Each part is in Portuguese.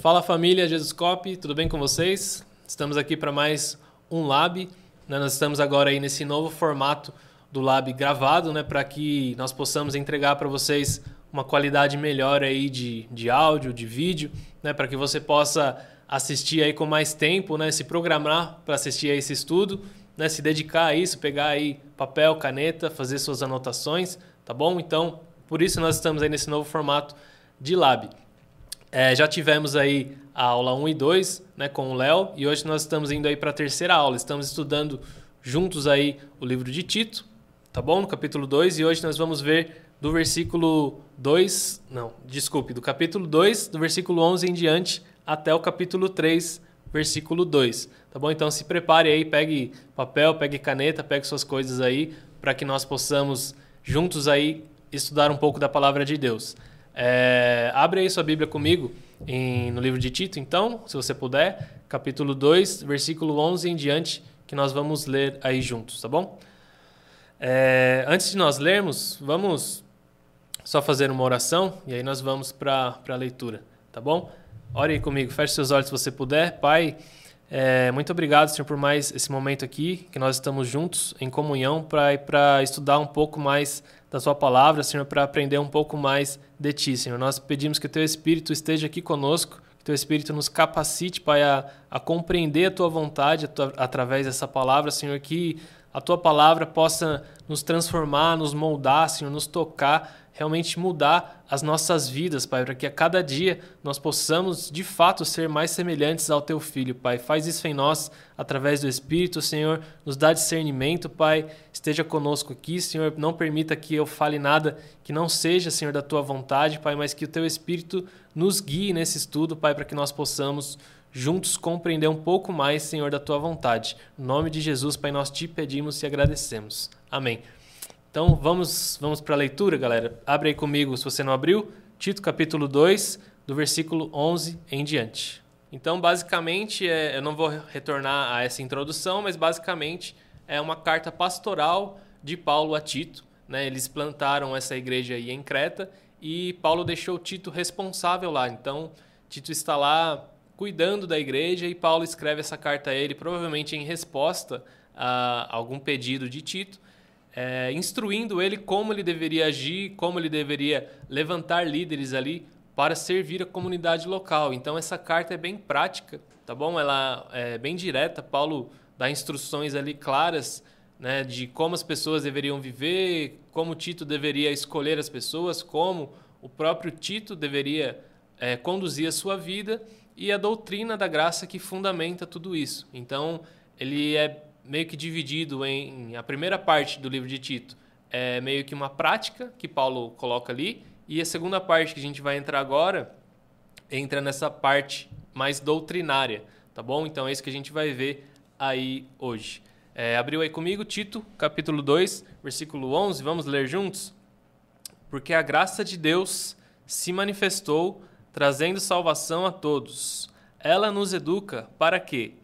Fala família Jesus Cop, tudo bem com vocês? Estamos aqui para mais um Lab. Né? Nós estamos agora aí nesse novo formato do Lab gravado, né? para que nós possamos entregar para vocês uma qualidade melhor aí de, de áudio, de vídeo, né? para que você possa assistir aí com mais tempo, né? se programar para assistir a esse estudo, né? se dedicar a isso, pegar aí papel, caneta, fazer suas anotações, tá bom? Então, por isso nós estamos aí nesse novo formato de Lab. É, já tivemos aí a aula 1 e 2 né, com o Léo e hoje nós estamos indo aí para a terceira aula. Estamos estudando juntos aí o livro de Tito, tá bom? No capítulo 2 e hoje nós vamos ver do versículo 2, não, desculpe, do capítulo 2, do versículo 11 em diante até o capítulo 3, versículo 2. Tá bom? Então se prepare aí, pegue papel, pegue caneta, pegue suas coisas aí para que nós possamos juntos aí estudar um pouco da palavra de Deus. É, abre aí sua Bíblia comigo em, no livro de Tito, então, se você puder, capítulo 2, versículo 11 em diante, que nós vamos ler aí juntos, tá bom? É, antes de nós lermos, vamos só fazer uma oração e aí nós vamos para a leitura, tá bom? Ore aí comigo, feche seus olhos se você puder. Pai, é, muito obrigado, Senhor, por mais esse momento aqui, que nós estamos juntos em comunhão para estudar um pouco mais da Sua palavra, Senhor, para aprender um pouco mais de Ti, Senhor. Nós pedimos que o Teu Espírito esteja aqui conosco, que Teu Espírito nos capacite, Pai, a, a compreender a Tua vontade a tua, através dessa palavra, Senhor, que a Tua palavra possa nos transformar, nos moldar, Senhor, nos tocar realmente mudar as nossas vidas, Pai, para que a cada dia nós possamos de fato ser mais semelhantes ao Teu Filho, Pai. Faz isso em nós através do Espírito, Senhor. Nos dá discernimento, Pai. Esteja conosco aqui, Senhor. Não permita que eu fale nada que não seja, Senhor, da Tua vontade, Pai, mas que o Teu Espírito nos guie nesse estudo, Pai, para que nós possamos juntos compreender um pouco mais, Senhor, da Tua vontade. No nome de Jesus, Pai, nós te pedimos e agradecemos. Amém. Então vamos, vamos para a leitura, galera. Abre aí comigo, se você não abriu, Tito capítulo 2, do versículo 11 em diante. Então, basicamente, é, eu não vou retornar a essa introdução, mas basicamente é uma carta pastoral de Paulo a Tito. Né? Eles plantaram essa igreja aí em Creta e Paulo deixou Tito responsável lá. Então, Tito está lá cuidando da igreja e Paulo escreve essa carta a ele, provavelmente em resposta a algum pedido de Tito é, instruindo ele como ele deveria agir, como ele deveria levantar líderes ali para servir a comunidade local. Então essa carta é bem prática, tá bom? Ela é bem direta. Paulo dá instruções ali claras, né, de como as pessoas deveriam viver, como Tito deveria escolher as pessoas, como o próprio Tito deveria é, conduzir a sua vida e a doutrina da graça que fundamenta tudo isso. Então ele é meio que dividido em a primeira parte do livro de Tito é meio que uma prática que Paulo coloca ali e a segunda parte que a gente vai entrar agora entra nessa parte mais doutrinária, tá bom? Então é isso que a gente vai ver aí hoje. É, abriu aí comigo Tito, capítulo 2, versículo 11, vamos ler juntos? Porque a graça de Deus se manifestou, trazendo salvação a todos. Ela nos educa para que,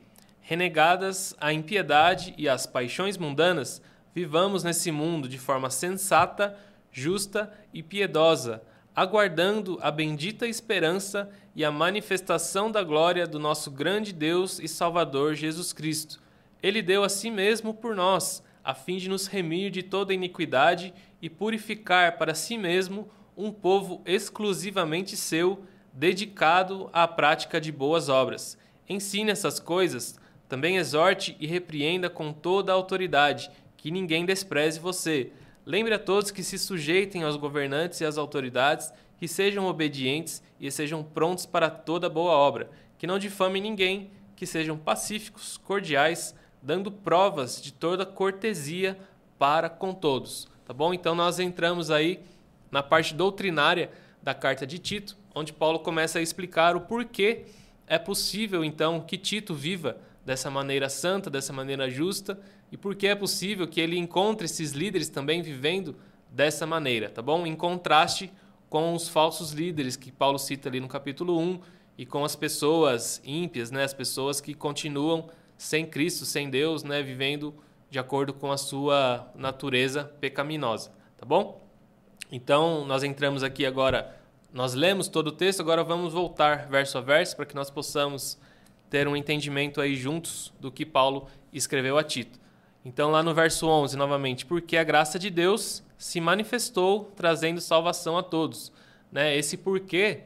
renegadas a impiedade e as paixões mundanas, vivamos nesse mundo de forma sensata, justa e piedosa, aguardando a bendita esperança e a manifestação da glória do nosso grande Deus e Salvador Jesus Cristo. Ele deu a si mesmo por nós, a fim de nos remir de toda iniquidade e purificar para si mesmo um povo exclusivamente seu, dedicado à prática de boas obras. Ensine essas coisas também exorte e repreenda com toda a autoridade, que ninguém despreze você. Lembre a todos que se sujeitem aos governantes e às autoridades, que sejam obedientes e sejam prontos para toda boa obra, que não difamem ninguém, que sejam pacíficos, cordiais, dando provas de toda cortesia para com todos. Tá bom? Então nós entramos aí na parte doutrinária da carta de Tito, onde Paulo começa a explicar o porquê é possível então que Tito viva dessa maneira santa, dessa maneira justa, e porque é possível que ele encontre esses líderes também vivendo dessa maneira, tá bom? Em contraste com os falsos líderes que Paulo cita ali no capítulo 1 e com as pessoas ímpias, né, as pessoas que continuam sem Cristo, sem Deus, né, vivendo de acordo com a sua natureza pecaminosa, tá bom? Então, nós entramos aqui agora nós lemos todo o texto, agora vamos voltar verso a verso para que nós possamos ter um entendimento aí juntos do que Paulo escreveu a Tito. Então, lá no verso 11, novamente, porque a graça de Deus se manifestou trazendo salvação a todos. Né? Esse porquê,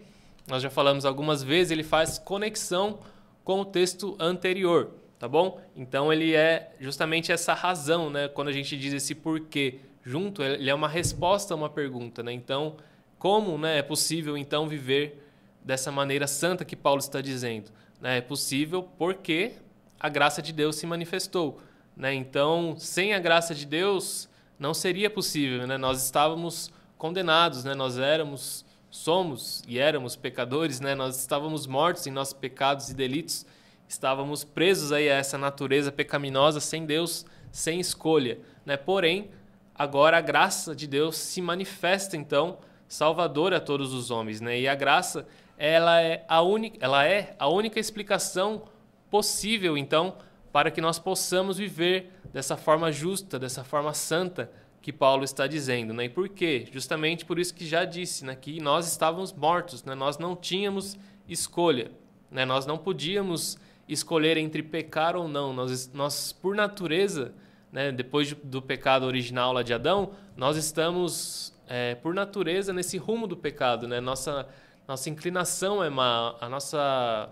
nós já falamos algumas vezes, ele faz conexão com o texto anterior, tá bom? Então, ele é justamente essa razão, né? Quando a gente diz esse porquê junto, ele é uma resposta a uma pergunta, né? Então, como né, é possível então viver dessa maneira santa que Paulo está dizendo? Né? É possível porque a graça de Deus se manifestou. Né? Então, sem a graça de Deus, não seria possível. Né? Nós estávamos condenados, né? nós éramos, somos e éramos pecadores, né? nós estávamos mortos em nossos pecados e delitos, estávamos presos aí a essa natureza pecaminosa sem Deus, sem escolha. Né? Porém, agora a graça de Deus se manifesta então salvador a todos os homens, né? E a graça, ela é a única, ela é a única explicação possível, então, para que nós possamos viver dessa forma justa, dessa forma santa que Paulo está dizendo, né? E por quê? Justamente por isso que já disse, né, que nós estávamos mortos, né? Nós não tínhamos escolha, né? Nós não podíamos escolher entre pecar ou não. Nós, nós por natureza, né, depois do pecado original lá de Adão, nós estamos é, por natureza, nesse rumo do pecado. Né? Nossa, nossa inclinação é má, a nossa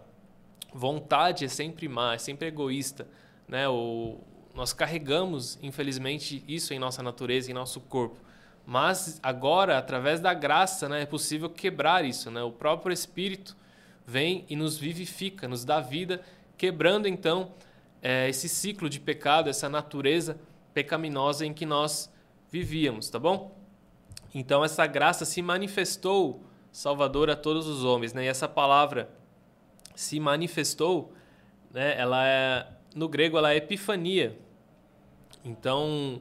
vontade é sempre má, é sempre egoísta. Né? O, nós carregamos, infelizmente, isso em nossa natureza, em nosso corpo. Mas agora, através da graça, né, é possível quebrar isso. Né? O próprio Espírito vem e nos vivifica, nos dá vida, quebrando então é, esse ciclo de pecado, essa natureza pecaminosa em que nós vivíamos, tá bom? Então essa graça se manifestou Salvador a todos os homens, né? E essa palavra se manifestou, né? Ela é no grego ela é epifania. Então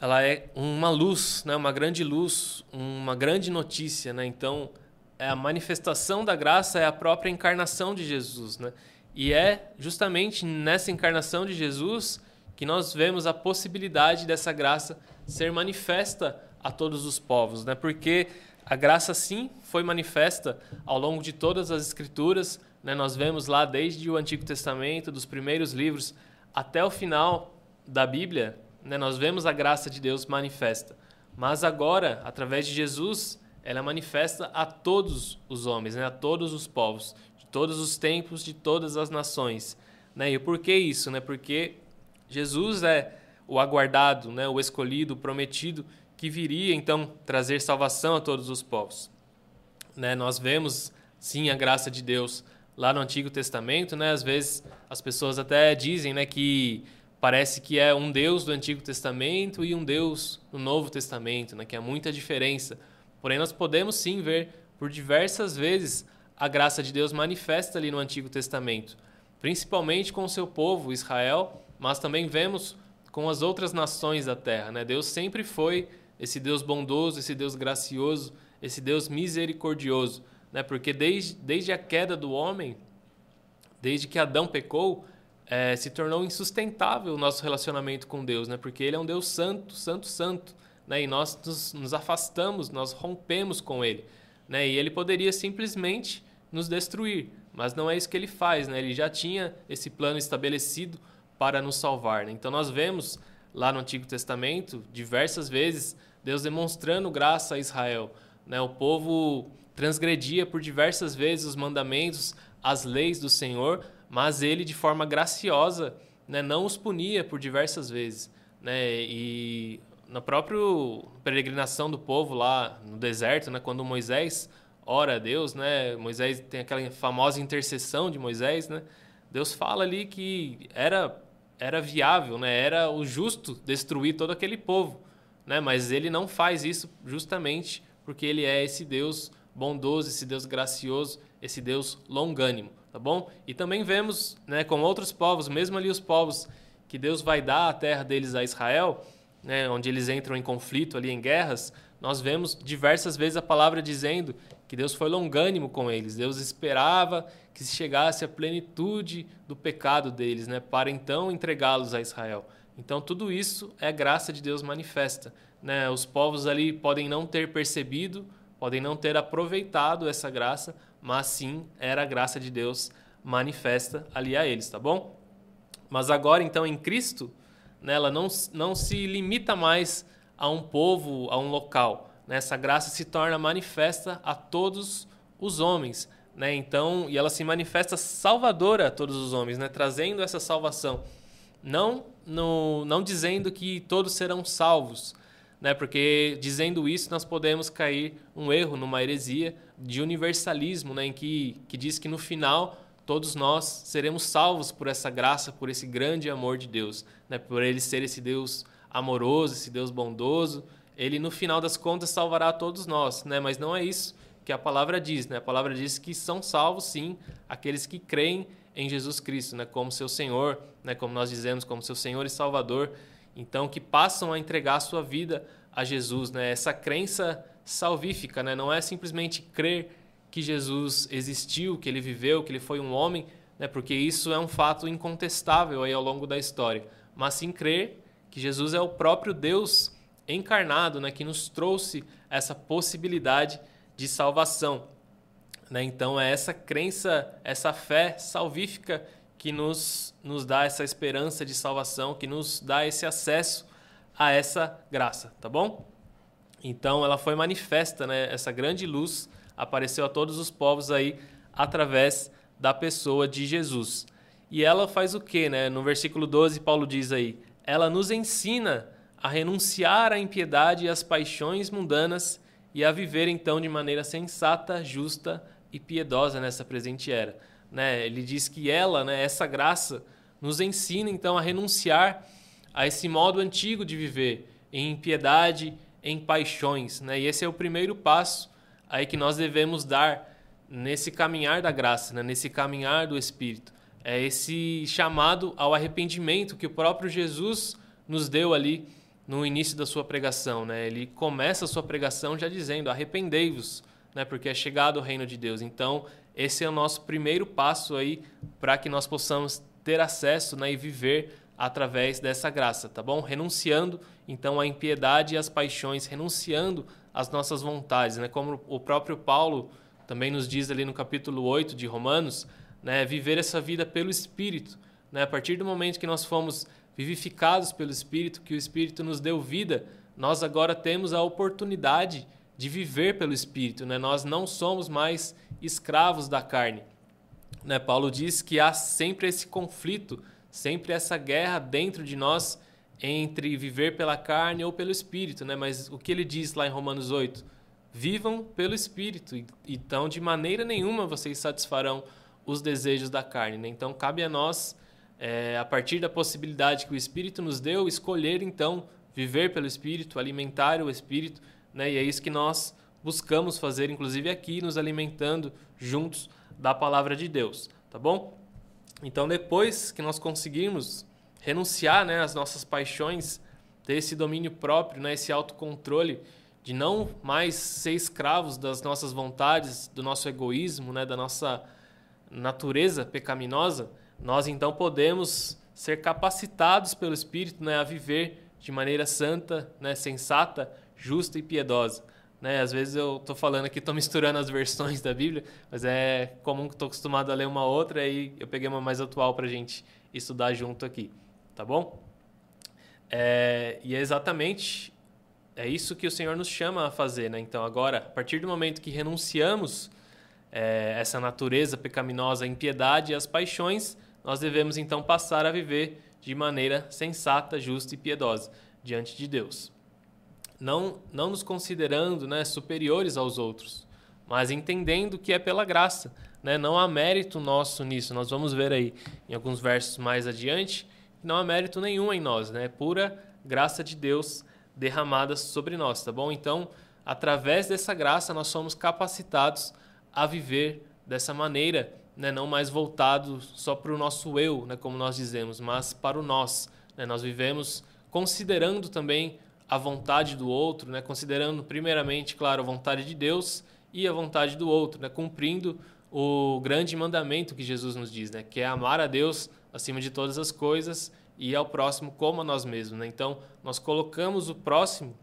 ela é uma luz, né? Uma grande luz, uma grande notícia, né? Então é a manifestação da graça é a própria encarnação de Jesus, né? E é justamente nessa encarnação de Jesus que nós vemos a possibilidade dessa graça ser manifesta a todos os povos, né? Porque a graça sim foi manifesta ao longo de todas as escrituras, né? Nós vemos lá desde o Antigo Testamento, dos primeiros livros até o final da Bíblia, né? Nós vemos a graça de Deus manifesta. Mas agora, através de Jesus, ela é manifesta a todos os homens, né? A todos os povos, de todos os tempos, de todas as nações, né? E por que isso, né? Porque Jesus é o aguardado, né? O escolhido, o prometido que viria então trazer salvação a todos os povos. Né? Nós vemos sim a graça de Deus lá no Antigo Testamento, né? Às vezes as pessoas até dizem, né, que parece que é um Deus do Antigo Testamento e um Deus do Novo Testamento, né, que há muita diferença. Porém nós podemos sim ver por diversas vezes a graça de Deus manifesta ali no Antigo Testamento, principalmente com o seu povo Israel, mas também vemos com as outras nações da terra, né? Deus sempre foi esse Deus bondoso, esse Deus gracioso, esse Deus misericordioso, né? Porque desde, desde a queda do homem, desde que Adão pecou, é, se tornou insustentável o nosso relacionamento com Deus, né? Porque Ele é um Deus santo, santo, santo, né? E nós nos, nos afastamos, nós rompemos com Ele, né? E Ele poderia simplesmente nos destruir, mas não é isso que Ele faz, né? Ele já tinha esse plano estabelecido para nos salvar. Né? Então nós vemos lá no Antigo Testamento, diversas vezes, Deus demonstrando graça a Israel. Né? O povo transgredia por diversas vezes os mandamentos, as leis do Senhor, mas ele, de forma graciosa, né, não os punia por diversas vezes. Né? E na própria peregrinação do povo lá no deserto, né, quando Moisés ora a Deus, né, Moisés tem aquela famosa intercessão de Moisés, né, Deus fala ali que era era viável, né? Era o justo destruir todo aquele povo, né? Mas ele não faz isso justamente porque ele é esse Deus bondoso, esse Deus gracioso, esse Deus longânimo, tá bom? E também vemos, né, com outros povos, mesmo ali os povos que Deus vai dar a terra deles a Israel, né, onde eles entram em conflito ali em guerras, nós vemos diversas vezes a palavra dizendo que Deus foi longânimo com eles. Deus esperava que se chegasse a plenitude do pecado deles, né, para então entregá-los a Israel. Então tudo isso é graça de Deus manifesta, né? Os povos ali podem não ter percebido, podem não ter aproveitado essa graça, mas sim era a graça de Deus manifesta ali a eles, tá bom? Mas agora, então, em Cristo, né, ela não, não se limita mais a um povo, a um local. Né? Essa graça se torna manifesta a todos os homens. Né? Então, e ela se manifesta salvadora a todos os homens, né? trazendo essa salvação. Não, no, não dizendo que todos serão salvos, né? porque dizendo isso nós podemos cair um erro numa heresia de universalismo, né? em que, que diz que no final todos nós seremos salvos por essa graça, por esse grande amor de Deus, né? por ele ser esse Deus amoroso, esse Deus bondoso. Ele, no final das contas, salvará todos nós, né? mas não é isso que a palavra diz. Né? A palavra diz que são salvos, sim, aqueles que creem em Jesus Cristo, né? como seu Senhor, né? como nós dizemos, como seu Senhor e Salvador. Então, que passam a entregar a sua vida a Jesus. Né? Essa crença salvífica né? não é simplesmente crer que Jesus existiu, que ele viveu, que ele foi um homem, né? porque isso é um fato incontestável aí ao longo da história, mas sim crer que Jesus é o próprio Deus encarnado, né? que nos trouxe essa possibilidade de salvação. Né? Então é essa crença, essa fé salvífica que nos, nos dá essa esperança de salvação, que nos dá esse acesso a essa graça, tá bom? Então ela foi manifesta, né? Essa grande luz apareceu a todos os povos aí através da pessoa de Jesus. E ela faz o que, né? No versículo 12, Paulo diz aí: ela nos ensina a renunciar à impiedade e às paixões mundanas e a viver então de maneira sensata, justa e piedosa nessa presente era. Né? Ele diz que ela, né, essa graça, nos ensina então a renunciar a esse modo antigo de viver, em impiedade, em paixões. Né? E esse é o primeiro passo aí que nós devemos dar nesse caminhar da graça, né? nesse caminhar do Espírito. É esse chamado ao arrependimento que o próprio Jesus nos deu ali no início da sua pregação, né? Ele começa a sua pregação já dizendo: "Arrependei-vos", né? Porque é chegado o reino de Deus. Então, esse é o nosso primeiro passo aí para que nós possamos ter acesso, né, e viver através dessa graça, tá bom? Renunciando então à impiedade e às paixões, renunciando às nossas vontades, né? Como o próprio Paulo também nos diz ali no capítulo 8 de Romanos, né, viver essa vida pelo espírito, né? A partir do momento que nós fomos vivificados pelo Espírito, que o Espírito nos deu vida, nós agora temos a oportunidade de viver pelo Espírito. Né? Nós não somos mais escravos da carne. Né? Paulo diz que há sempre esse conflito, sempre essa guerra dentro de nós entre viver pela carne ou pelo Espírito. Né? Mas o que ele diz lá em Romanos 8? Vivam pelo Espírito, então de maneira nenhuma vocês satisfarão os desejos da carne. Né? Então cabe a nós é, a partir da possibilidade que o Espírito nos deu, escolher então viver pelo Espírito, alimentar o Espírito, né? E é isso que nós buscamos fazer, inclusive aqui, nos alimentando juntos da palavra de Deus, tá bom? Então, depois que nós conseguirmos renunciar né, às nossas paixões, ter esse domínio próprio, né, esse autocontrole, de não mais ser escravos das nossas vontades, do nosso egoísmo, né, da nossa natureza pecaminosa, nós então podemos ser capacitados pelo Espírito né, a viver de maneira santa, né, sensata, justa e piedosa. Né? Às vezes eu estou falando aqui, estou misturando as versões da Bíblia, mas é comum que estou acostumado a ler uma outra e eu peguei uma mais atual para a gente estudar junto aqui, tá bom? É, e é exatamente é isso que o Senhor nos chama a fazer, né? Então agora, a partir do momento que renunciamos é, essa natureza pecaminosa, a impiedade e as paixões, nós devemos então passar a viver de maneira sensata, justa e piedosa diante de Deus. Não, não nos considerando né, superiores aos outros, mas entendendo que é pela graça. Né? Não há mérito nosso nisso. Nós vamos ver aí em alguns versos mais adiante que não há mérito nenhum em nós. Né? É pura graça de Deus derramada sobre nós, tá bom? Então, através dessa graça, nós somos capacitados a viver dessa maneira né, não mais voltado só para o nosso eu, né, como nós dizemos, mas para o nós. Né? Nós vivemos considerando também a vontade do outro, né, considerando primeiramente, claro, a vontade de Deus e a vontade do outro, né, cumprindo o grande mandamento que Jesus nos diz, né, que é amar a Deus acima de todas as coisas e ao próximo como a nós mesmos. Né? Então, nós colocamos o próximo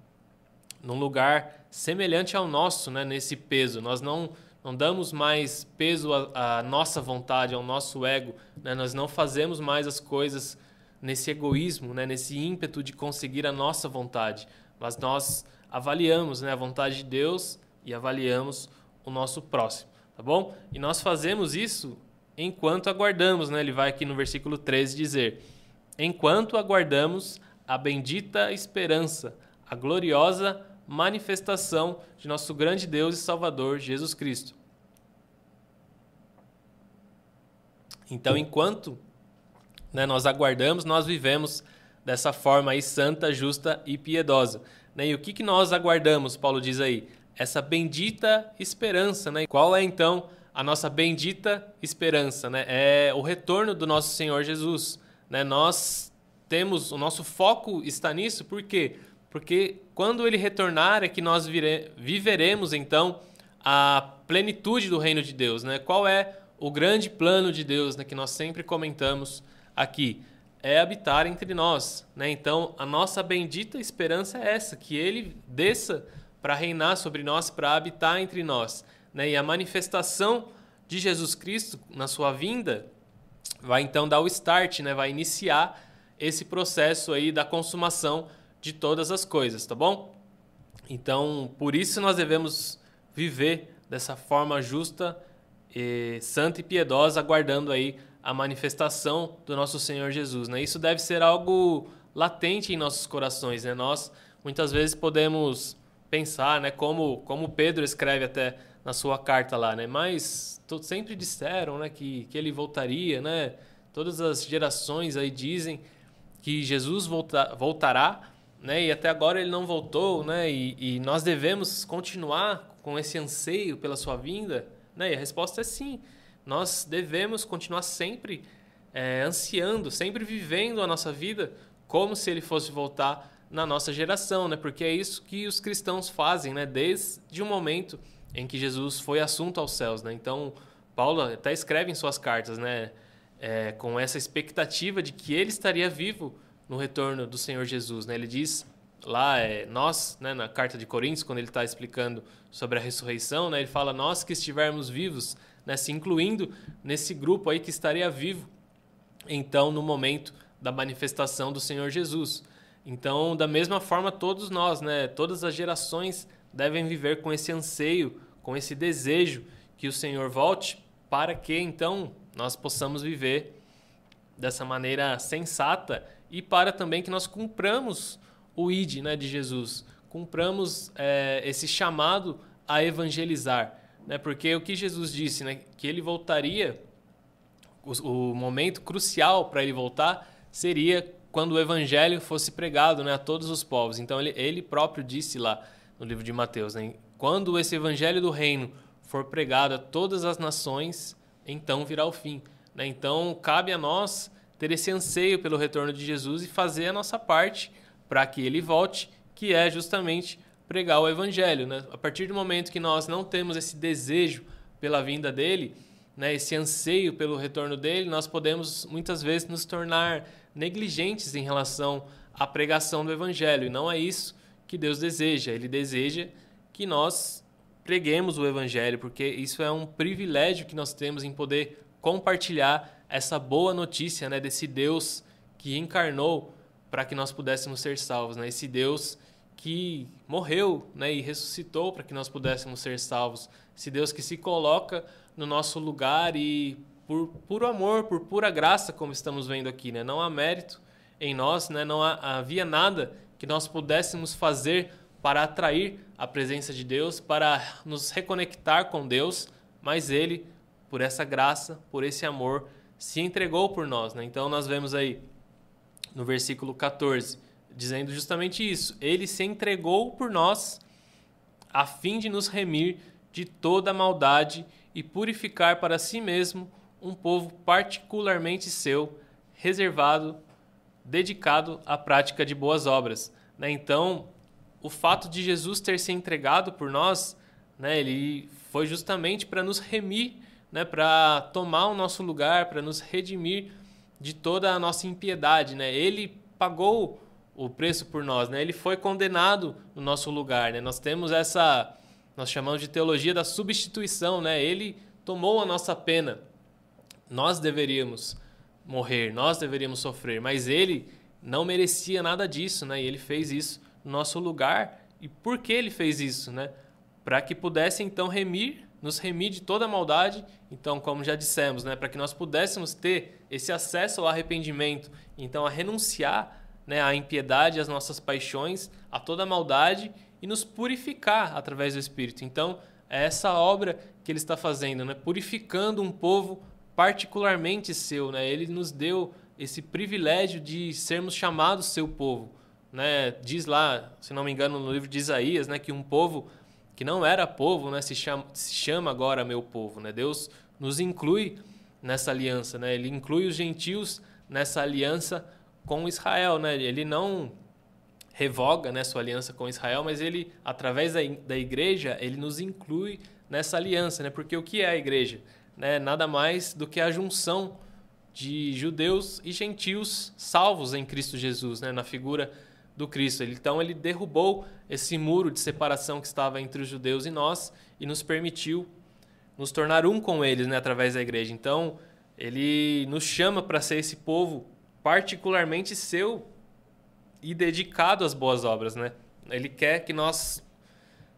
num lugar semelhante ao nosso, né, nesse peso. Nós não não damos mais peso à, à nossa vontade, ao nosso ego, né? Nós não fazemos mais as coisas nesse egoísmo, né, nesse ímpeto de conseguir a nossa vontade, mas nós avaliamos né, a vontade de Deus e avaliamos o nosso próximo, tá bom? E nós fazemos isso enquanto aguardamos, né? Ele vai aqui no versículo 13 dizer: Enquanto aguardamos a bendita esperança, a gloriosa manifestação de nosso grande Deus e Salvador Jesus Cristo. Então, enquanto né, nós aguardamos, nós vivemos dessa forma aí santa, justa e piedosa. Né? E o que, que nós aguardamos, Paulo diz aí? Essa bendita esperança. Né? Qual é então a nossa bendita esperança? Né? É o retorno do nosso Senhor Jesus. Né? Nós temos, o nosso foco está nisso, por quê? Porque quando ele retornar é que nós vire, viveremos então a plenitude do reino de Deus. Né? Qual é o grande plano de Deus né, que nós sempre comentamos aqui é habitar entre nós, né? Então, a nossa bendita esperança é essa, que ele desça para reinar sobre nós, para habitar entre nós, né? E a manifestação de Jesus Cristo na sua vinda vai então dar o start, né? Vai iniciar esse processo aí da consumação de todas as coisas, tá bom? Então, por isso nós devemos viver dessa forma justa, e santa e piedosa, aguardando aí a manifestação do nosso Senhor Jesus. Né? Isso deve ser algo latente em nossos corações. Né? Nós muitas vezes podemos pensar, né, como, como Pedro escreve até na sua carta lá, né? Mas sempre disseram, né, que, que ele voltaria, né? Todas as gerações aí dizem que Jesus volta, voltará, né? E até agora ele não voltou, né? E, e nós devemos continuar com esse anseio pela sua vinda, né? E a resposta é sim nós devemos continuar sempre é, ansiando, sempre vivendo a nossa vida como se ele fosse voltar na nossa geração, né? Porque é isso que os cristãos fazem, né? Desde o momento em que Jesus foi assunto aos céus, né? Então, Paulo até escreve em suas cartas, né? É, com essa expectativa de que ele estaria vivo no retorno do Senhor Jesus, né? Ele diz lá, é, nós, né, na carta de Coríntios, quando ele está explicando sobre a ressurreição, né? Ele fala, nós que estivermos vivos né, se incluindo nesse grupo aí que estaria vivo, então, no momento da manifestação do Senhor Jesus. Então, da mesma forma, todos nós, né, todas as gerações devem viver com esse anseio, com esse desejo que o Senhor volte, para que então nós possamos viver dessa maneira sensata e para também que nós cumpramos o ID né, de Jesus, cumpramos é, esse chamado a evangelizar. Né? Porque o que Jesus disse, né? que ele voltaria, o, o momento crucial para ele voltar seria quando o evangelho fosse pregado né? a todos os povos. Então ele, ele próprio disse lá no livro de Mateus, né? quando esse evangelho do reino for pregado a todas as nações, então virá o fim. Né? Então cabe a nós ter esse anseio pelo retorno de Jesus e fazer a nossa parte para que ele volte, que é justamente pregar o evangelho, né? A partir do momento que nós não temos esse desejo pela vinda dele, né, esse anseio pelo retorno dele, nós podemos muitas vezes nos tornar negligentes em relação à pregação do evangelho, e não é isso que Deus deseja. Ele deseja que nós preguemos o evangelho, porque isso é um privilégio que nós temos em poder compartilhar essa boa notícia, né, desse Deus que encarnou para que nós pudéssemos ser salvos, né? Esse Deus que morreu né, e ressuscitou para que nós pudéssemos ser salvos. Esse Deus que se coloca no nosso lugar e por puro amor, por pura graça, como estamos vendo aqui, né? não há mérito em nós, né? não há, havia nada que nós pudéssemos fazer para atrair a presença de Deus, para nos reconectar com Deus, mas Ele, por essa graça, por esse amor, se entregou por nós. Né? Então nós vemos aí no versículo 14 dizendo justamente isso. Ele se entregou por nós a fim de nos remir de toda maldade e purificar para si mesmo um povo particularmente seu, reservado, dedicado à prática de boas obras. Né? Então, o fato de Jesus ter se entregado por nós, né, ele foi justamente para nos remir, né, para tomar o nosso lugar, para nos redimir de toda a nossa impiedade. Né? Ele pagou o preço por nós, né? Ele foi condenado no nosso lugar, né? Nós temos essa nós chamamos de teologia da substituição, né? Ele tomou a nossa pena. Nós deveríamos morrer, nós deveríamos sofrer, mas ele não merecia nada disso, né? E ele fez isso no nosso lugar. E por que ele fez isso, né? Para que pudesse então remir, nos remir de toda a maldade. Então, como já dissemos, né? Para que nós pudéssemos ter esse acesso ao arrependimento, então a renunciar né, impiedade, às nossas paixões, a toda a maldade e nos purificar através do Espírito. Então, é essa obra que ele está fazendo, né? purificando um povo particularmente seu. Né? Ele nos deu esse privilégio de sermos chamados seu povo. Né? Diz lá, se não me engano, no livro de Isaías, né, que um povo que não era povo né, se, chama, se chama agora meu povo. Né? Deus nos inclui nessa aliança. Né? Ele inclui os gentios nessa aliança com Israel. Né? Ele não revoga né, sua aliança com Israel, mas ele, através da, da igreja, ele nos inclui nessa aliança. Né? Porque o que é a igreja? Né? Nada mais do que a junção de judeus e gentios salvos em Cristo Jesus, né? na figura do Cristo. Então ele derrubou esse muro de separação que estava entre os judeus e nós e nos permitiu nos tornar um com eles né? através da igreja. Então ele nos chama para ser esse povo particularmente seu e dedicado às boas obras, né? Ele quer que nós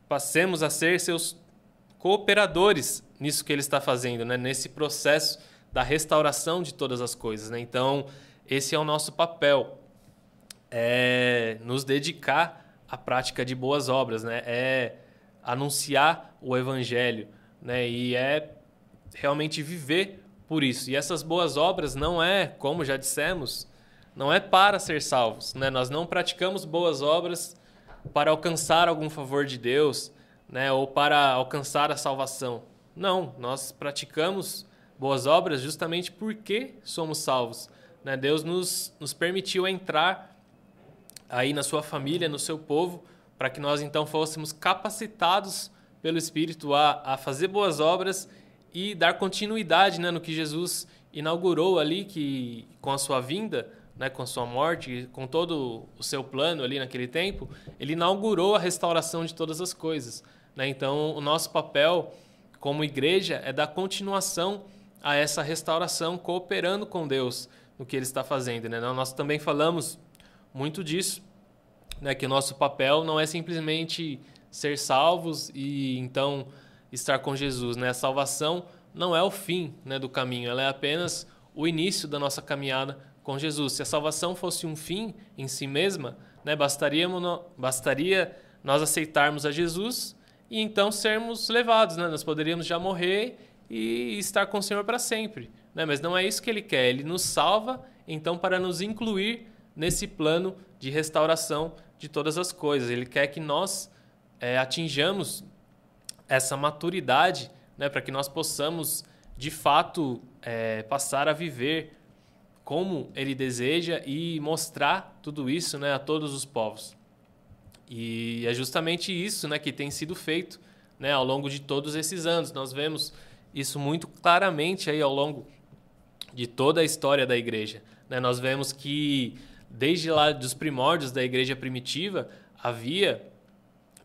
passemos a ser seus cooperadores nisso que ele está fazendo, né? Nesse processo da restauração de todas as coisas, né? Então, esse é o nosso papel, é nos dedicar à prática de boas obras, né? É anunciar o evangelho, né? E é realmente viver por isso. E essas boas obras não é, como já dissemos, não é para ser salvos. Né? Nós não praticamos boas obras para alcançar algum favor de Deus né? ou para alcançar a salvação. Não, nós praticamos boas obras justamente porque somos salvos. Né? Deus nos, nos permitiu entrar aí na sua família, no seu povo, para que nós então fôssemos capacitados pelo Espírito a, a fazer boas obras e dar continuidade né, no que Jesus inaugurou ali, que com a sua vinda, né, com a sua morte, com todo o seu plano ali naquele tempo, ele inaugurou a restauração de todas as coisas. Né? Então, o nosso papel como igreja é dar continuação a essa restauração, cooperando com Deus no que Ele está fazendo. Né? Nós também falamos muito disso, né? que o nosso papel não é simplesmente ser salvos e então estar com Jesus. Né? A salvação não é o fim né, do caminho, ela é apenas o início da nossa caminhada com Jesus. Se a salvação fosse um fim em si mesma, né, bastaria, bastaria nós aceitarmos a Jesus e então sermos levados. Né? Nós poderíamos já morrer e estar com o Senhor para sempre. Né? Mas não é isso que Ele quer. Ele nos salva, então, para nos incluir nesse plano de restauração de todas as coisas. Ele quer que nós é, atinjamos essa maturidade né, para que nós possamos, de fato, é, passar a viver como ele deseja e mostrar tudo isso né, a todos os povos. E é justamente isso né, que tem sido feito né, ao longo de todos esses anos. Nós vemos isso muito claramente aí ao longo de toda a história da igreja. Né? Nós vemos que desde lá dos primórdios da igreja primitiva havia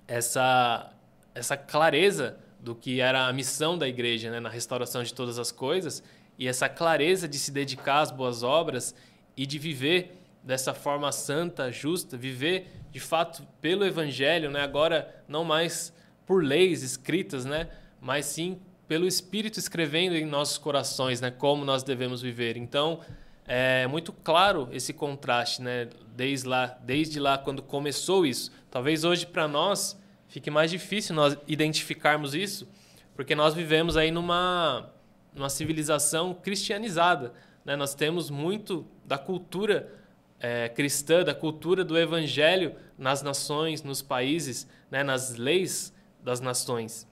essa, essa clareza do que era a missão da igreja né, na restauração de todas as coisas e essa clareza de se dedicar às boas obras e de viver dessa forma santa, justa, viver de fato pelo evangelho, né, agora não mais por leis escritas, né, mas sim pelo Espírito escrevendo em nossos corações, né, como nós devemos viver. Então, é muito claro esse contraste, né, desde lá, desde lá quando começou isso. Talvez hoje para nós fique mais difícil nós identificarmos isso, porque nós vivemos aí numa, numa civilização cristianizada. Né? Nós temos muito da cultura é, cristã, da cultura do evangelho nas nações, nos países, né? nas leis das nações.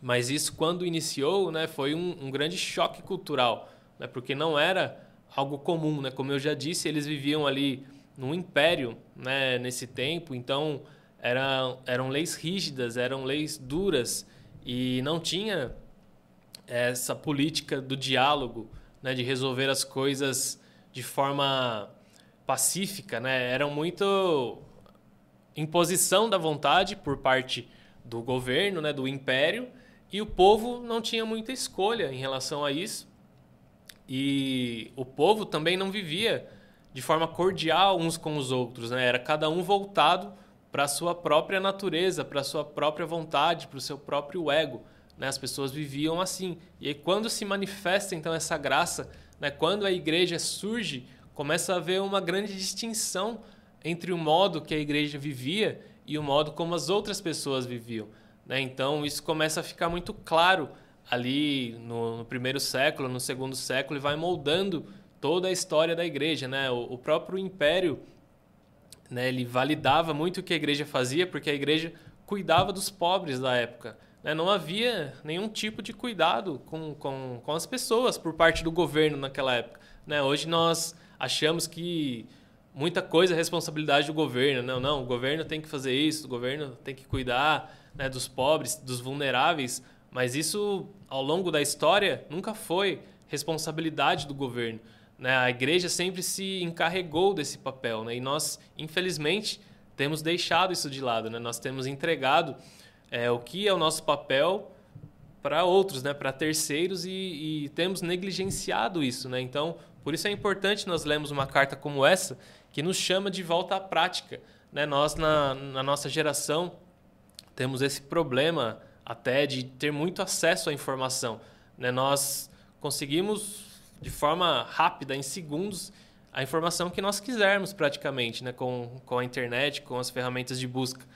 Mas isso, quando iniciou, né, foi um, um grande choque cultural, né? porque não era algo comum. Né? Como eu já disse, eles viviam ali num império né, nesse tempo, então eram, eram leis rígidas, eram leis duras e não tinha essa política do diálogo, né, de resolver as coisas de forma pacífica, né? Eram muito imposição da vontade por parte do governo, né, do império, e o povo não tinha muita escolha em relação a isso. E o povo também não vivia de forma cordial uns com os outros, né? Era cada um voltado para a sua própria natureza, para a sua própria vontade, para o seu próprio ego. Né? As pessoas viviam assim. E aí, quando se manifesta então essa graça, né? quando a igreja surge, começa a haver uma grande distinção entre o modo que a igreja vivia e o modo como as outras pessoas viviam. Né? Então, isso começa a ficar muito claro ali no, no, primeiro século, no segundo século, e vai moldando toda a história da igreja. Né? O, o próprio império né, ele validava muito o que a igreja fazia, porque a igreja cuidava dos pobres da época. Né? Não havia nenhum tipo de cuidado com, com, com as pessoas por parte do governo naquela época. Né? Hoje nós achamos que muita coisa é responsabilidade do governo. Não, não, o governo tem que fazer isso, o governo tem que cuidar né, dos pobres, dos vulneráveis, mas isso, ao longo da história, nunca foi responsabilidade do governo. Né? A igreja sempre se encarregou desse papel né? e nós, infelizmente, temos deixado isso de lado. Né? Nós temos entregado é, o que é o nosso papel para outros, né? para terceiros e, e, temos negligenciado isso. Né? Então, por isso é importante nós lermos uma carta como essa, que nos chama de volta à prática. Né? Nós, na, na nossa geração, temos esse problema até de ter muito acesso à informação. Né? Nós conseguimos, de forma rápida, em segundos, a informação que nós quisermos praticamente, né? com, com a internet, com as ferramentas de busca.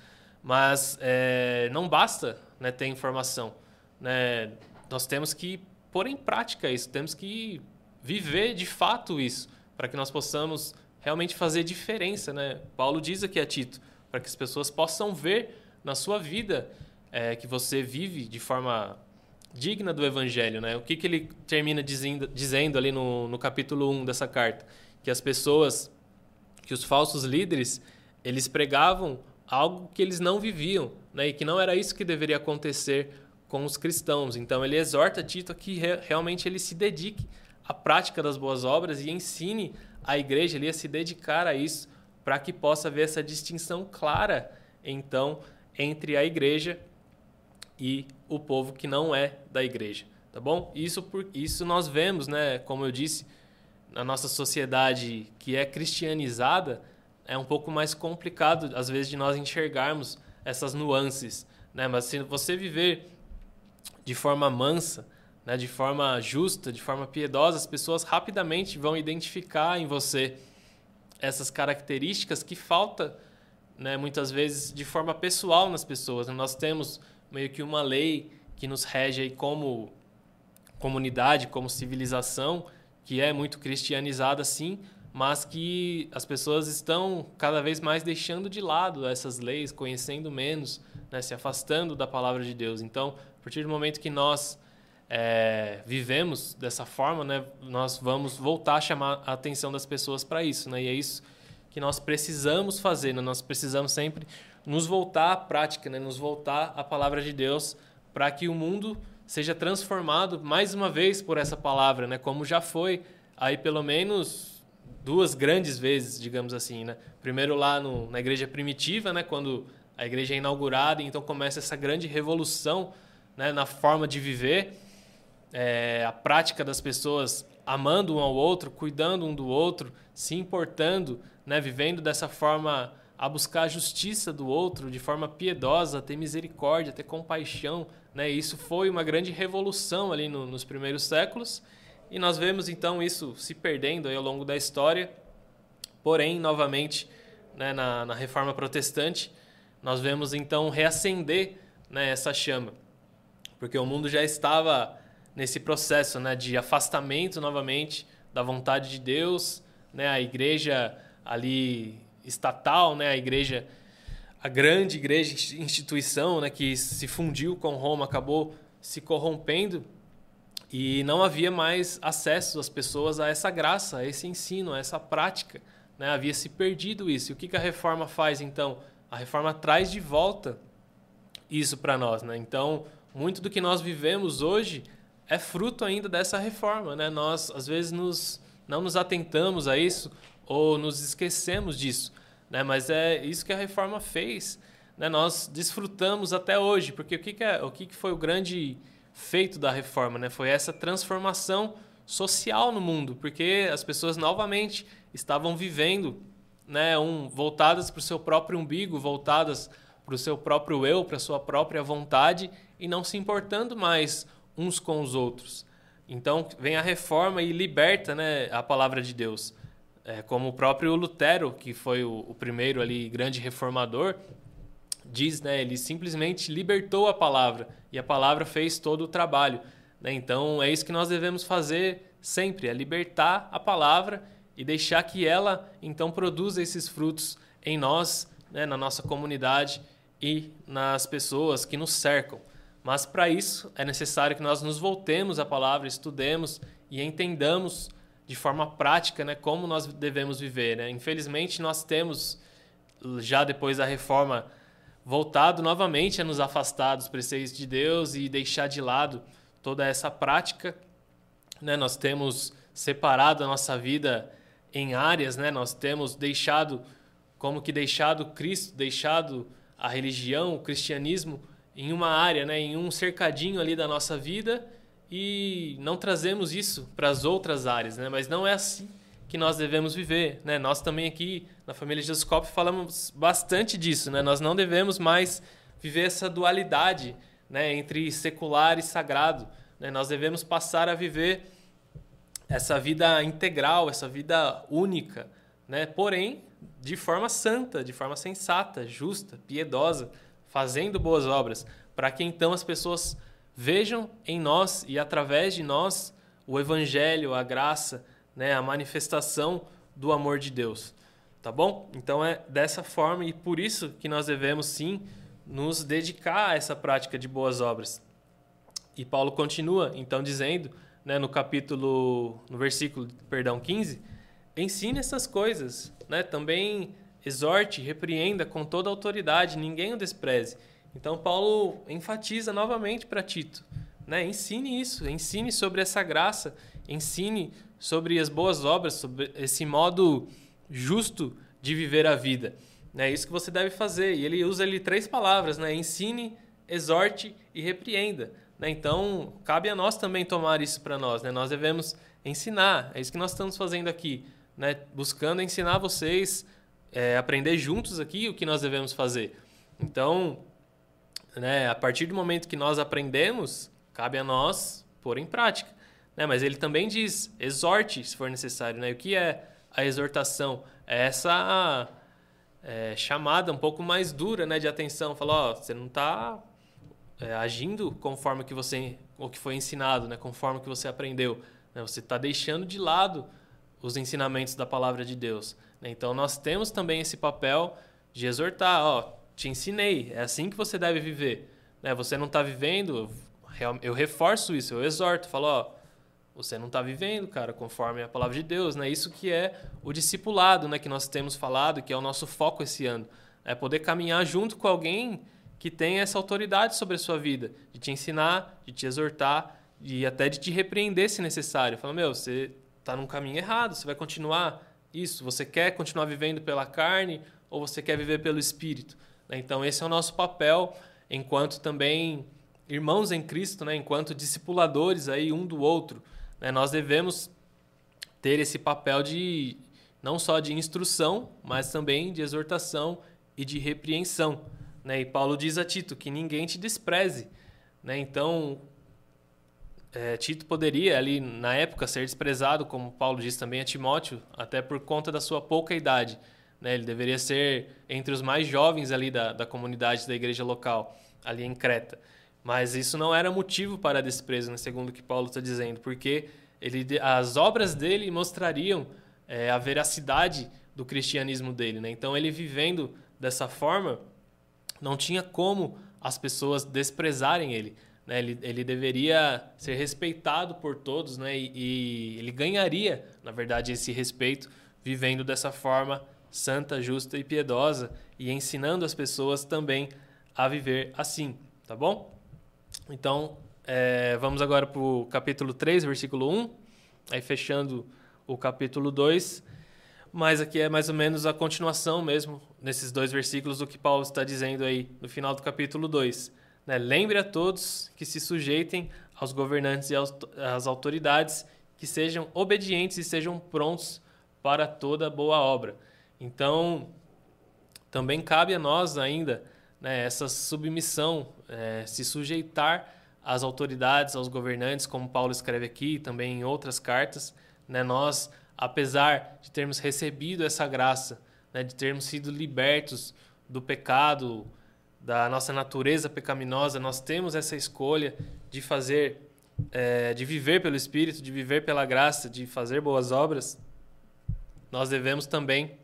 Mas é, não basta né, ter informação. Né? Nós temos que pôr em prática isso, temos que viver de fato isso, para que nós possamos realmente fazer diferença, né? Paulo diz aqui a Tito, para que as pessoas possam ver na sua vida é, que você vive de forma digna do Evangelho, né? O que, que ele termina dizendo, dizendo ali no, no capítulo 1 dessa carta? Que as pessoas, que os falsos líderes, eles pregavam algo que eles não viviam, né? E que não era isso que deveria acontecer com os cristãos. Então ele exorta Tito a que re, realmente ele se dedique à prática das boas obras e ensine a igreja ali a se dedicar a isso para que possa haver essa distinção clara, então, entre a igreja e o povo que não é da igreja, tá bom? Isso por isso nós vemos, né, como eu disse, na nossa sociedade que é cristianizada, é um pouco mais complicado às vezes de nós enxergarmos essas nuances, né? Mas se você viver de forma mansa, né, de forma justa, de forma piedosa, as pessoas rapidamente vão identificar em você essas características que falta, né, muitas vezes de forma pessoal nas pessoas. Nós temos meio que uma lei que nos rege aí como comunidade, como civilização, que é muito cristianizada sim, mas que as pessoas estão cada vez mais deixando de lado essas leis, conhecendo menos, né, se afastando da palavra de Deus. Então, a partir do momento que nós é, vivemos dessa forma, né, nós vamos voltar a chamar a atenção das pessoas para isso. Né? E é isso que nós precisamos fazer. Né? Nós precisamos sempre nos voltar à prática, né? nos voltar à palavra de Deus para que o mundo seja transformado mais uma vez por essa palavra, né? como já foi aí pelo menos duas grandes vezes, digamos assim. Né? Primeiro lá no, na igreja primitiva, né? quando a igreja é inaugurada, então começa essa grande revolução né? na forma de viver é, a prática das pessoas amando um ao outro, cuidando um do outro, se importando, né, vivendo dessa forma a buscar a justiça do outro de forma piedosa, ter misericórdia, ter compaixão. Né? Isso foi uma grande revolução ali no, nos primeiros séculos e nós vemos então isso se perdendo ao longo da história. Porém, novamente, né, na, na reforma protestante, nós vemos então reacender né, essa chama, porque o mundo já estava nesse processo né, de afastamento novamente da vontade de Deus, né, a igreja ali estatal, né, a igreja, a grande igreja instituição né, que se fundiu com Roma, acabou se corrompendo e não havia mais acesso às pessoas a essa graça, a esse ensino, a essa prática. Né? Havia se perdido isso. E o que a reforma faz então? A reforma traz de volta isso para nós. Né? Então, muito do que nós vivemos hoje é fruto ainda dessa reforma, né? Nós às vezes nos, não nos atentamos a isso ou nos esquecemos disso. Né? Mas é isso que a reforma fez. Né? Nós desfrutamos até hoje, porque o que, que, é, o que, que foi o grande feito da reforma? Né? Foi essa transformação social no mundo, porque as pessoas novamente estavam vivendo né, um, voltadas para o seu próprio umbigo, voltadas para o seu próprio eu, para a sua própria vontade e não se importando mais uns com os outros. Então vem a reforma e liberta né, a palavra de Deus. É, como o próprio Lutero, que foi o, o, primeiro ali grande reformador, diz, né, ele simplesmente libertou a palavra e a palavra fez todo o trabalho. Né? Então é isso que nós devemos fazer sempre, é libertar a palavra e deixar que ela então produza esses frutos em nós, né, na nossa comunidade e nas pessoas que nos cercam. Mas para isso é necessário que nós nos voltemos à palavra, estudemos e entendamos de forma prática né, como nós devemos viver. Né? Infelizmente, nós temos, já depois da reforma, voltado novamente a nos afastar dos preceitos de Deus e deixar de lado toda essa prática. Né? Nós temos separado a nossa vida em áreas, né? nós temos deixado, como que deixado Cristo, deixado a religião, o cristianismo em uma área, né, em um cercadinho ali da nossa vida e não trazemos isso para as outras áreas, né? Mas não é assim que nós devemos viver, né? Nós também aqui na família Jesus Cop falamos bastante disso, né? Nós não devemos mais viver essa dualidade, né, entre secular e sagrado, né? Nós devemos passar a viver essa vida integral, essa vida única, né? Porém, de forma santa, de forma sensata, justa, piedosa, fazendo boas obras, para que então as pessoas vejam em nós e através de nós o evangelho, a graça, né, a manifestação do amor de Deus. Tá bom? Então é dessa forma e por isso que nós devemos sim nos dedicar a essa prática de boas obras. E Paulo continua então dizendo, né, no capítulo, no versículo, perdão, 15, ensine essas coisas, né? Também exorte, repreenda com toda autoridade, ninguém o despreze. Então Paulo enfatiza novamente para Tito, né? Ensine isso, ensine sobre essa graça, ensine sobre as boas obras, sobre esse modo justo de viver a vida. É né? isso que você deve fazer. E ele usa ali três palavras, né? Ensine, exorte e repreenda. Né? Então, cabe a nós também tomar isso para nós. Né? Nós devemos ensinar. É isso que nós estamos fazendo aqui né, buscando ensinar vocês, é, aprender juntos aqui o que nós devemos fazer. Então, né, a partir do momento que nós aprendemos, cabe a nós pôr em prática. Né? Mas ele também diz, exorte se for necessário. Né? O que é a exortação? É essa é, chamada um pouco mais dura né, de atenção. Falar, ó, você não está é, agindo conforme que você, o que foi ensinado, né, conforme que você aprendeu. Né? Você está deixando de lado os ensinamentos da palavra de Deus. Né? Então nós temos também esse papel de exortar, te ensinei, é assim que você deve viver. Né? Você não está vivendo, eu reforço isso, eu exorto, falo, ó, você não está vivendo, cara, conforme a palavra de Deus, né? Isso que é o discipulado, né? Que nós temos falado, que é o nosso foco esse ano, é poder caminhar junto com alguém que tem essa autoridade sobre a sua vida, de te ensinar, de te exortar e até de te repreender se necessário. Fala, meu, você está num caminho errado, você vai continuar isso. Você quer continuar vivendo pela carne ou você quer viver pelo espírito? Né? Então, esse é o nosso papel enquanto também irmãos em Cristo, né? enquanto discipuladores aí um do outro. Né? Nós devemos ter esse papel de não só de instrução, mas também de exortação e de repreensão. Né? E Paulo diz a Tito que ninguém te despreze. Né? Então, é, Tito poderia ali na época ser desprezado, como Paulo diz também a Timóteo, até por conta da sua pouca idade. Né? Ele deveria ser entre os mais jovens ali da, da comunidade da igreja local, ali em Creta. Mas isso não era motivo para desprezo, né? segundo o que Paulo está dizendo, porque ele, as obras dele mostrariam é, a veracidade do cristianismo dele. Né? Então, ele vivendo dessa forma, não tinha como as pessoas desprezarem ele. Né? Ele, ele deveria ser respeitado por todos né? E, e, ele ganharia, na verdade, esse respeito vivendo dessa forma santa, justa e piedosa e ensinando as pessoas também a viver assim, tá bom? Então, é, vamos agora para o capítulo 3, versículo 1, aí fechando o capítulo 2. mas aqui é mais ou menos a continuação mesmo, nesses dois versículos, do que Paulo está dizendo aí no final do capítulo 2. Né? Lembre a todos que se sujeitem aos governantes e às autoridades, que sejam obedientes e sejam prontos para toda boa obra. Então, também cabe a nós ainda né, essa submissão, é, se sujeitar às autoridades, aos governantes, como Paulo escreve aqui, também em outras cartas. Né, nós, apesar de termos recebido essa graça, né, de termos sido libertos do pecado, da nossa natureza pecaminosa, nós temos essa escolha de fazer, é, de viver pelo Espírito, de viver pela graça, de fazer boas obras. Nós devemos também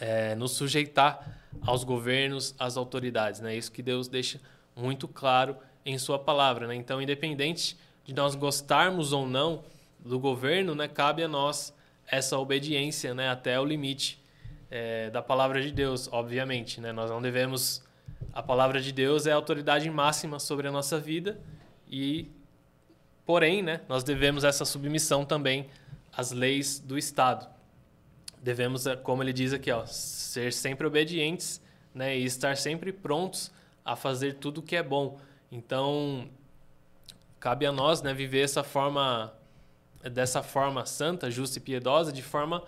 é, nos sujeitar aos governos, às autoridades. Né? Isso que Deus deixa muito claro em Sua palavra. Né? Então, independente de nós gostarmos ou não do governo, né, cabe a nós essa obediência né, até o limite é, da palavra de Deus, obviamente. Né? Nós não devemos. A palavra de Deus é a autoridade máxima sobre a nossa vida e, porém, né, nós devemos essa submissão também às leis do Estado devemos, eh, como ele diz aqui, ó, ser sempre obedientes né, e estar sempre prontos a fazer tudo que é bom. Então, cabe a nós né, viver essa forma, dessa forma santa, justa e piedosa, de forma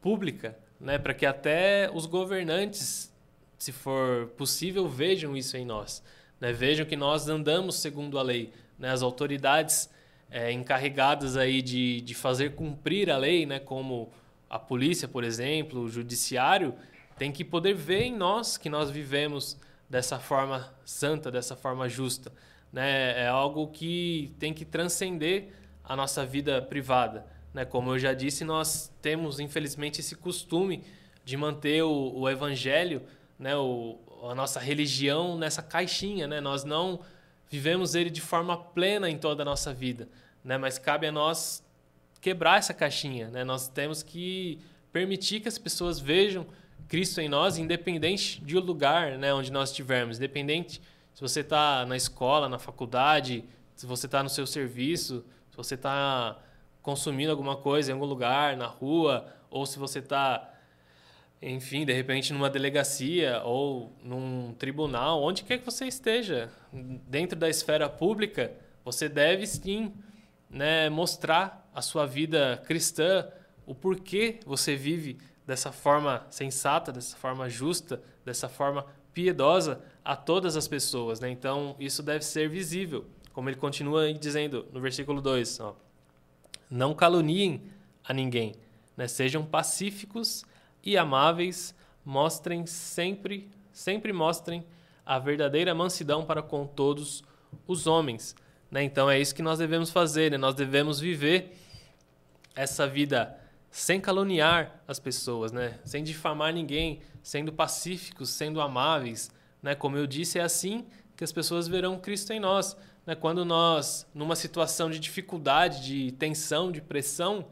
pública, né, para que até os governantes, se for possível, vejam isso em nós. Né, vejam que nós andamos segundo a lei. Né, as autoridades é, encarregadas aí de, de fazer cumprir a lei, né, como a polícia, por exemplo, o judiciário, tem que poder ver em nós que nós vivemos dessa forma santa, dessa forma justa. Né? É algo que tem que transcender a nossa vida privada. Né? Como eu já disse, nós temos, infelizmente, esse costume de manter o, o evangelho, né? o, a nossa religião nessa caixinha. Né? Nós não vivemos ele de forma plena em toda a nossa vida. Né? Mas cabe a nós quebrar essa caixinha, né? Nós temos que permitir que as pessoas vejam Cristo em nós, independente do lugar, né, onde nós estivermos, independente se você está na escola, na faculdade, se você está no seu serviço, se você está consumindo alguma coisa em algum lugar, na rua, ou se você está, enfim, de repente numa delegacia ou num tribunal, onde quer que você esteja, dentro da esfera pública, você deve sim né, mostrar a sua vida cristã, o porquê você vive dessa forma sensata, dessa forma justa, dessa forma piedosa a todas as pessoas. Né? Então, isso deve ser visível. Como ele continua dizendo no versículo 2: ó, Não caluniem a ninguém, né? sejam pacíficos e amáveis, mostrem sempre, sempre mostrem a verdadeira mansidão para com todos os homens. Né? Então, é isso que nós devemos fazer, né? nós devemos viver essa vida sem caluniar as pessoas, né? Sem difamar ninguém, sendo pacíficos, sendo amáveis, né? Como eu disse, é assim que as pessoas verão Cristo em nós, né? Quando nós, numa situação de dificuldade, de tensão, de pressão,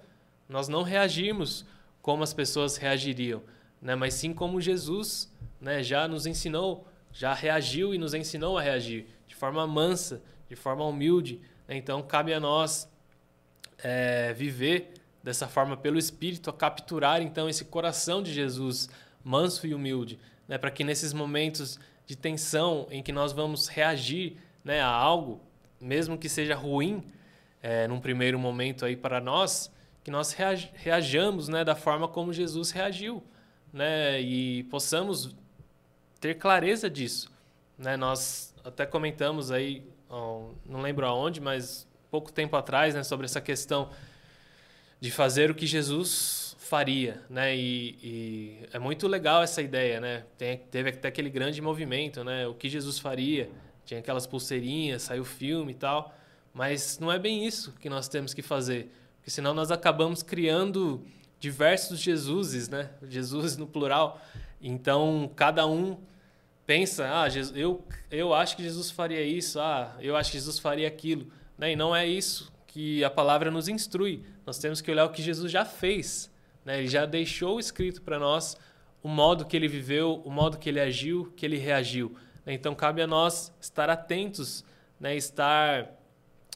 nós não reagimos como as pessoas reagiriam, né? Mas sim como Jesus, né? Já nos ensinou, já reagiu e nos ensinou a reagir de forma mansa, de forma humilde. Né? Então cabe a nós é, viver dessa forma pelo Espírito, a capturar então esse coração de Jesus manso e humilde, né, para que nesses momentos de tensão em que nós vamos reagir né, a algo, mesmo que seja ruim, é, num primeiro momento aí para nós, que nós reajamos né, da forma como Jesus reagiu, né, e possamos ter clareza disso. Né? Nós até comentamos aí, não lembro aonde, mas pouco tempo atrás, né, sobre essa questão de fazer o que Jesus faria, né? E, e é muito legal essa ideia, né? Tem, teve até aquele grande movimento, né? O que Jesus faria? Tinha aquelas pulseirinhas, saiu filme e tal, mas não é bem isso que nós temos que fazer, porque senão nós acabamos criando diversos Jesuses, né? Jesus no plural. Então cada um pensa, ah, eu eu acho que Jesus faria isso, ah, eu acho que Jesus faria aquilo. Né? E não é isso que a palavra nos instrui. Nós temos que olhar o que Jesus já fez. Né? Ele já deixou escrito para nós o modo que ele viveu, o modo que ele agiu, que ele reagiu. Né? Então cabe a nós estar atentos, né? estar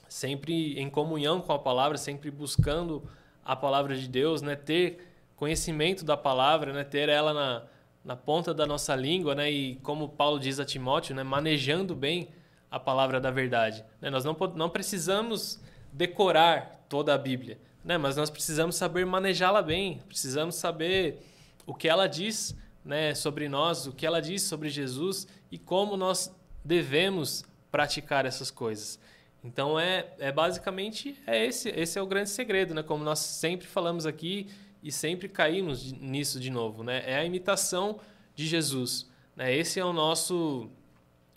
sempre em comunhão com a palavra, sempre buscando a palavra de Deus, né? ter conhecimento da palavra, né? ter ela na, na ponta da nossa língua, né? e como Paulo diz a Timóteo, né? manejando bem a palavra da verdade. Né? Nós não, não precisamos decorar toda a Bíblia, né? mas nós precisamos saber manejá-la bem, precisamos saber o que ela diz né, sobre nós, o que ela diz sobre Jesus e como nós devemos praticar essas coisas. Então é, é basicamente é esse esse é o grande segredo, né? Como nós sempre falamos aqui e sempre caímos nisso de novo, né? É a imitação de Jesus, né? Esse é o nosso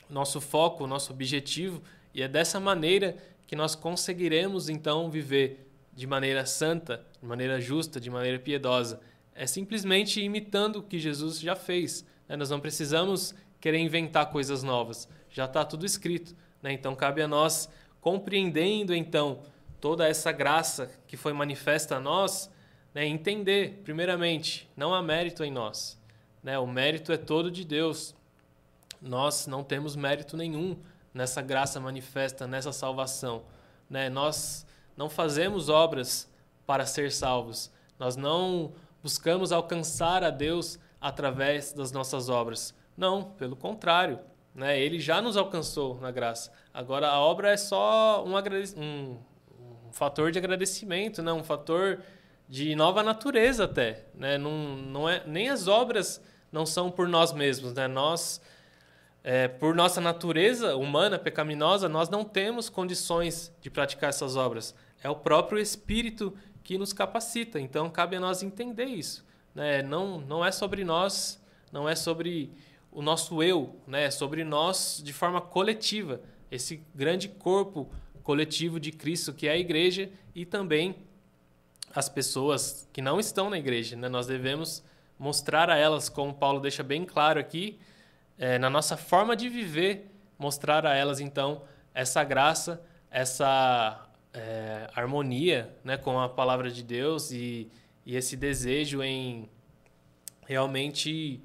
nosso foco, nosso objetivo e é dessa maneira que nós conseguiremos então viver de maneira santa, de maneira justa, de maneira piedosa. É simplesmente imitando o que Jesus já fez. Né? Nós não precisamos querer inventar coisas novas. Já está tudo escrito. Né? Então cabe a nós compreendendo então toda essa graça que foi manifesta a nós, né, entender, primeiramente, não há mérito em nós. Né, o mérito é todo de Deus. Nós não temos mérito nenhum nessa graça manifesta, nessa salvação. Né? Nós não fazemos obras para ser salvos. Nós não buscamos alcançar a Deus através das nossas obras. Não, pelo contrário. Né? Ele já nos alcançou na graça. Agora a obra é só um, um, um fator de agradecimento, né? um fator de nova natureza até. Né? Não, não é, nem as obras não são por nós mesmos. Né? Nós, é, por nossa natureza humana, pecaminosa, nós não temos condições de praticar essas obras. É o próprio Espírito que nos capacita. Então cabe a nós entender isso. Né? Não, não é sobre nós, não é sobre o nosso eu, né, sobre nós de forma coletiva, esse grande corpo coletivo de Cristo que é a igreja e também as pessoas que não estão na igreja. Né? Nós devemos mostrar a elas, como Paulo deixa bem claro aqui, é, na nossa forma de viver, mostrar a elas então essa graça, essa é, harmonia né, com a palavra de Deus e, e esse desejo em realmente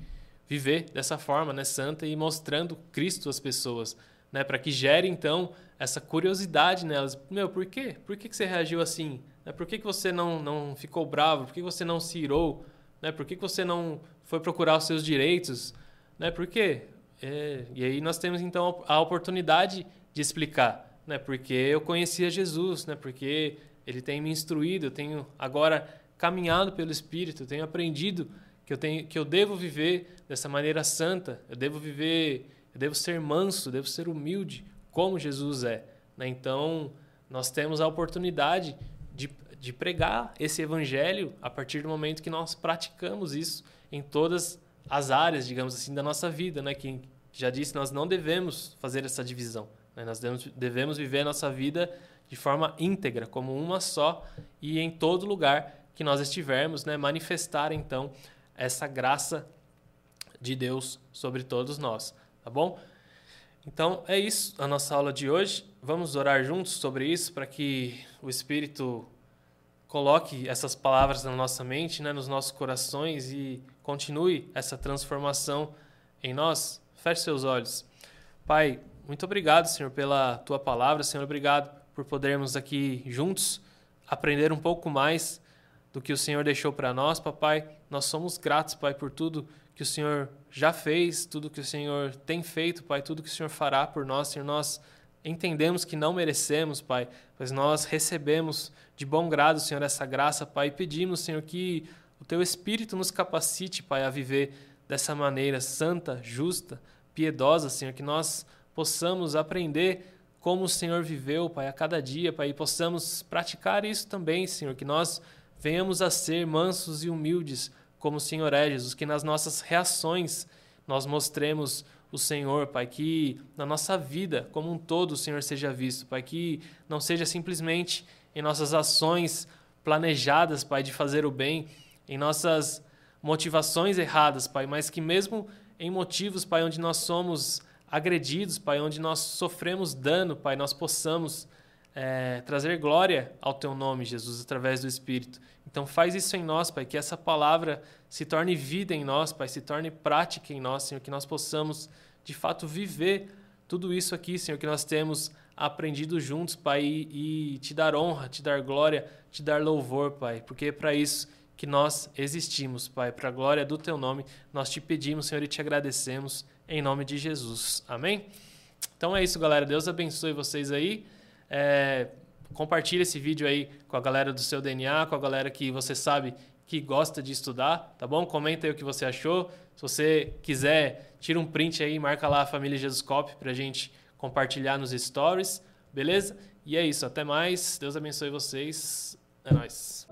viver dessa forma, né, santa e mostrando Cristo às pessoas, né, para que gere então essa curiosidade nelas. Meu, por quê? Por que, que você reagiu assim? Né, por que, que você não, não ficou bravo? Por que você não se irou? Né, por que, que você não foi procurar os seus direitos? Né, por quê? É, e aí nós temos então a oportunidade de explicar, né, porque eu conhecia Jesus, né, porque ele tem me instruído, eu tenho agora caminhado pelo Espírito, tenho aprendido que eu tenho que eu devo viver dessa maneira santa, eu devo viver, eu devo ser manso, devo ser humilde, como Jesus é. Né? Então, nós temos a oportunidade de, de pregar esse evangelho a partir do momento que nós praticamos isso em todas as áreas, digamos assim, da nossa vida, né? Que já disse, nós não devemos fazer essa divisão. Né? Nós devemos, devemos viver a nossa vida de forma íntegra, como uma só e em todo lugar que nós estivermos, né? Manifestar então essa graça de Deus sobre todos nós, tá bom? Então é isso a nossa aula de hoje. Vamos orar juntos sobre isso para que o Espírito coloque essas palavras na nossa mente, né, nos nossos corações e continue essa transformação em nós. Feche seus olhos. Pai, muito obrigado, Senhor, pela tua palavra. Senhor, obrigado por podermos aqui juntos aprender um pouco mais do que o Senhor deixou para nós, papai. Nós somos gratos, pai, por tudo que o Senhor já fez, tudo que o Senhor tem feito, pai, tudo que o Senhor fará por nós, Senhor. Nós entendemos que não merecemos, pai, mas nós recebemos de bom grado, Senhor, essa graça, pai, e pedimos, Senhor, que o teu Espírito nos capacite, pai, a viver dessa maneira santa, justa, piedosa, Senhor, que nós possamos aprender como o Senhor viveu, pai, a cada dia, pai, e possamos praticar isso também, Senhor, que nós venhamos a ser mansos e humildes como o Senhor é, Jesus, que nas nossas reações nós mostremos o Senhor, Pai, que na nossa vida como um todo o Senhor seja visto, Pai, que não seja simplesmente em nossas ações planejadas, Pai, de fazer o bem, em nossas motivações erradas, Pai, mas que mesmo em motivos, Pai, onde nós somos agredidos, Pai, onde nós sofremos dano, Pai, nós possamos é, trazer glória ao teu nome, Jesus, através do Espírito. Então faz isso em nós, Pai, que essa palavra se torne vida em nós, Pai, se torne prática em nós, Senhor, que nós possamos de fato viver tudo isso aqui, Senhor, que nós temos aprendido juntos, Pai, e, e te dar honra, te dar glória, te dar louvor, Pai, porque é para isso que nós existimos, Pai, para a glória do Teu nome. Nós te pedimos, Senhor, e te agradecemos em nome de Jesus. Amém? Então é isso, galera. Deus abençoe vocês aí. É, compartilhe esse vídeo aí com a galera do seu DNA, com a galera que você sabe que gosta de estudar, tá bom? Comenta aí o que você achou. Se você quiser, tira um print aí, marca lá a família Jesus Cop pra gente compartilhar nos stories, beleza? E é isso, até mais. Deus abençoe vocês. É nóis.